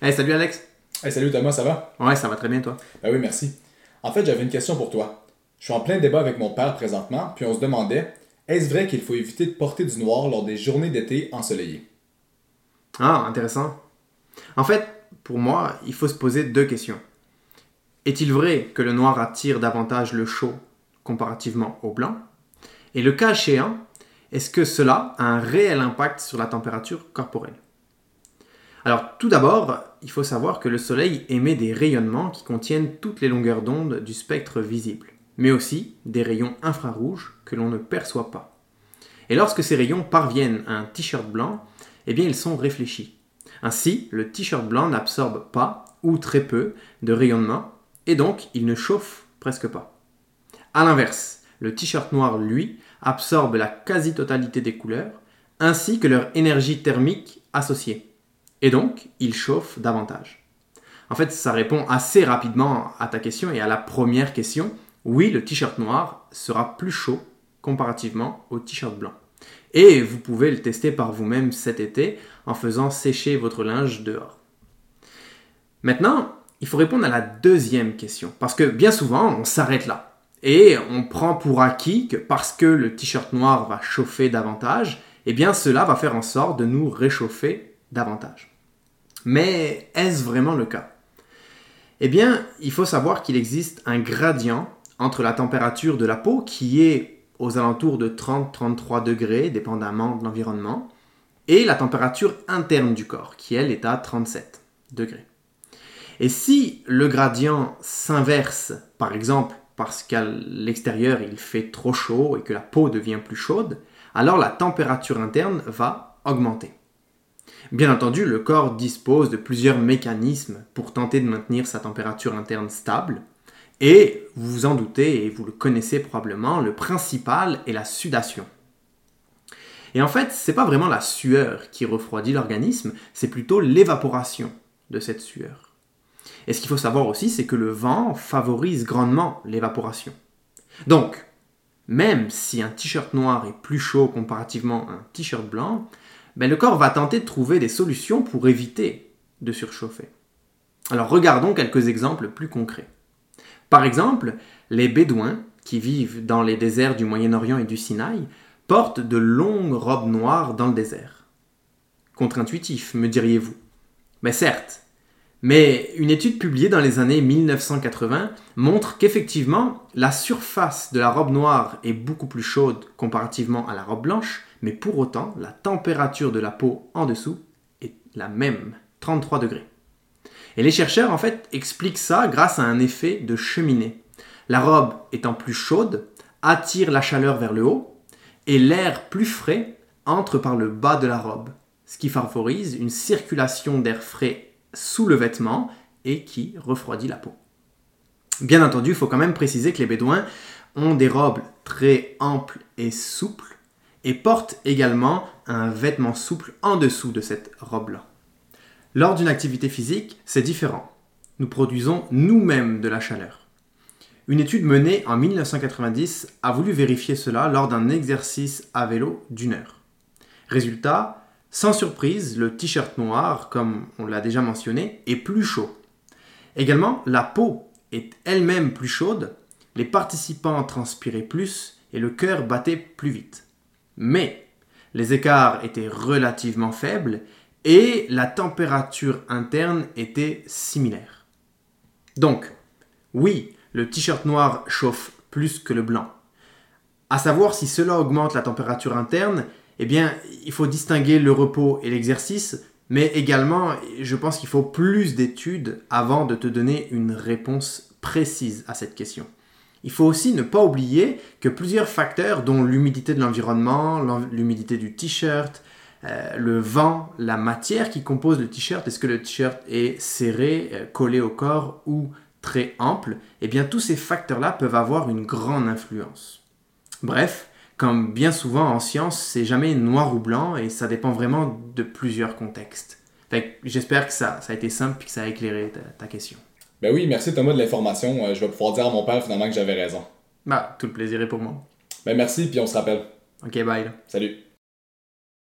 Hey, salut Alex. Hey, salut Thomas, ça va? Ouais, ça va très bien toi. Ben oui, merci. En fait, j'avais une question pour toi. Je suis en plein débat avec mon père présentement, puis on se demandait est-ce vrai qu'il faut éviter de porter du noir lors des journées d'été ensoleillées? Ah, intéressant. En fait, pour moi, il faut se poser deux questions. Est-il vrai que le noir attire davantage le chaud comparativement au blanc? Et le cas échéant, est-ce que cela a un réel impact sur la température corporelle? Alors, tout d'abord, il faut savoir que le Soleil émet des rayonnements qui contiennent toutes les longueurs d'onde du spectre visible, mais aussi des rayons infrarouges que l'on ne perçoit pas. Et lorsque ces rayons parviennent à un t-shirt blanc, eh bien ils sont réfléchis. Ainsi, le t-shirt blanc n'absorbe pas ou très peu de rayonnement et donc il ne chauffe presque pas. A l'inverse, le t-shirt noir, lui, absorbe la quasi-totalité des couleurs ainsi que leur énergie thermique associée. Et donc, il chauffe davantage. En fait, ça répond assez rapidement à ta question et à la première question. Oui, le t-shirt noir sera plus chaud comparativement au t-shirt blanc. Et vous pouvez le tester par vous-même cet été en faisant sécher votre linge dehors. Maintenant, il faut répondre à la deuxième question, parce que bien souvent, on s'arrête là. Et on prend pour acquis que parce que le t-shirt noir va chauffer davantage, eh bien cela va faire en sorte de nous réchauffer davantage. Mais est-ce vraiment le cas? Eh bien, il faut savoir qu'il existe un gradient entre la température de la peau qui est aux alentours de 30-33 degrés, dépendamment de l'environnement, et la température interne du corps, qui elle est à 37 degrés. Et si le gradient s'inverse, par exemple parce qu'à l'extérieur il fait trop chaud et que la peau devient plus chaude, alors la température interne va augmenter. Bien entendu, le corps dispose de plusieurs mécanismes pour tenter de maintenir sa température interne stable, et vous vous en doutez et vous le connaissez probablement, le principal est la sudation. Et en fait, c'est pas vraiment la sueur qui refroidit l'organisme, c'est plutôt l'évaporation de cette sueur. Et ce qu'il faut savoir aussi, c'est que le vent favorise grandement l'évaporation. Donc, même si un t-shirt noir est plus chaud comparativement à un t-shirt blanc, le corps va tenter de trouver des solutions pour éviter de surchauffer. Alors regardons quelques exemples plus concrets. Par exemple, les Bédouins, qui vivent dans les déserts du Moyen-Orient et du Sinaï, portent de longues robes noires dans le désert. Contre-intuitif, me diriez-vous. Mais certes, mais une étude publiée dans les années 1980 montre qu'effectivement, la surface de la robe noire est beaucoup plus chaude comparativement à la robe blanche, mais pour autant, la température de la peau en dessous est la même, 33 degrés. Et les chercheurs, en fait, expliquent ça grâce à un effet de cheminée. La robe étant plus chaude, attire la chaleur vers le haut, et l'air plus frais entre par le bas de la robe, ce qui favorise une circulation d'air frais sous le vêtement et qui refroidit la peau. Bien entendu, il faut quand même préciser que les Bédouins ont des robes très amples et souples et portent également un vêtement souple en dessous de cette robe-là. Lors d'une activité physique, c'est différent. Nous produisons nous-mêmes de la chaleur. Une étude menée en 1990 a voulu vérifier cela lors d'un exercice à vélo d'une heure. Résultat, sans surprise, le t-shirt noir, comme on l'a déjà mentionné, est plus chaud. Également, la peau est elle-même plus chaude, les participants transpiraient plus et le cœur battait plus vite. Mais les écarts étaient relativement faibles et la température interne était similaire. Donc, oui, le t-shirt noir chauffe plus que le blanc. À savoir si cela augmente la température interne, eh bien, il faut distinguer le repos et l'exercice, mais également, je pense qu'il faut plus d'études avant de te donner une réponse précise à cette question. Il faut aussi ne pas oublier que plusieurs facteurs, dont l'humidité de l'environnement, l'humidité du t-shirt, euh, le vent, la matière qui compose le t-shirt, est-ce que le t-shirt est serré, euh, collé au corps ou très ample, eh bien tous ces facteurs-là peuvent avoir une grande influence. Bref, comme bien souvent en science, c'est jamais noir ou blanc et ça dépend vraiment de plusieurs contextes. j'espère que ça, ça, a été simple et que ça a éclairé ta, question. Ben oui, merci Thomas de l'information. Euh, je vais pouvoir dire à mon père finalement que j'avais raison. Bah, tout le plaisir est pour moi. Ben merci, puis on se rappelle. Ok, bye. Salut.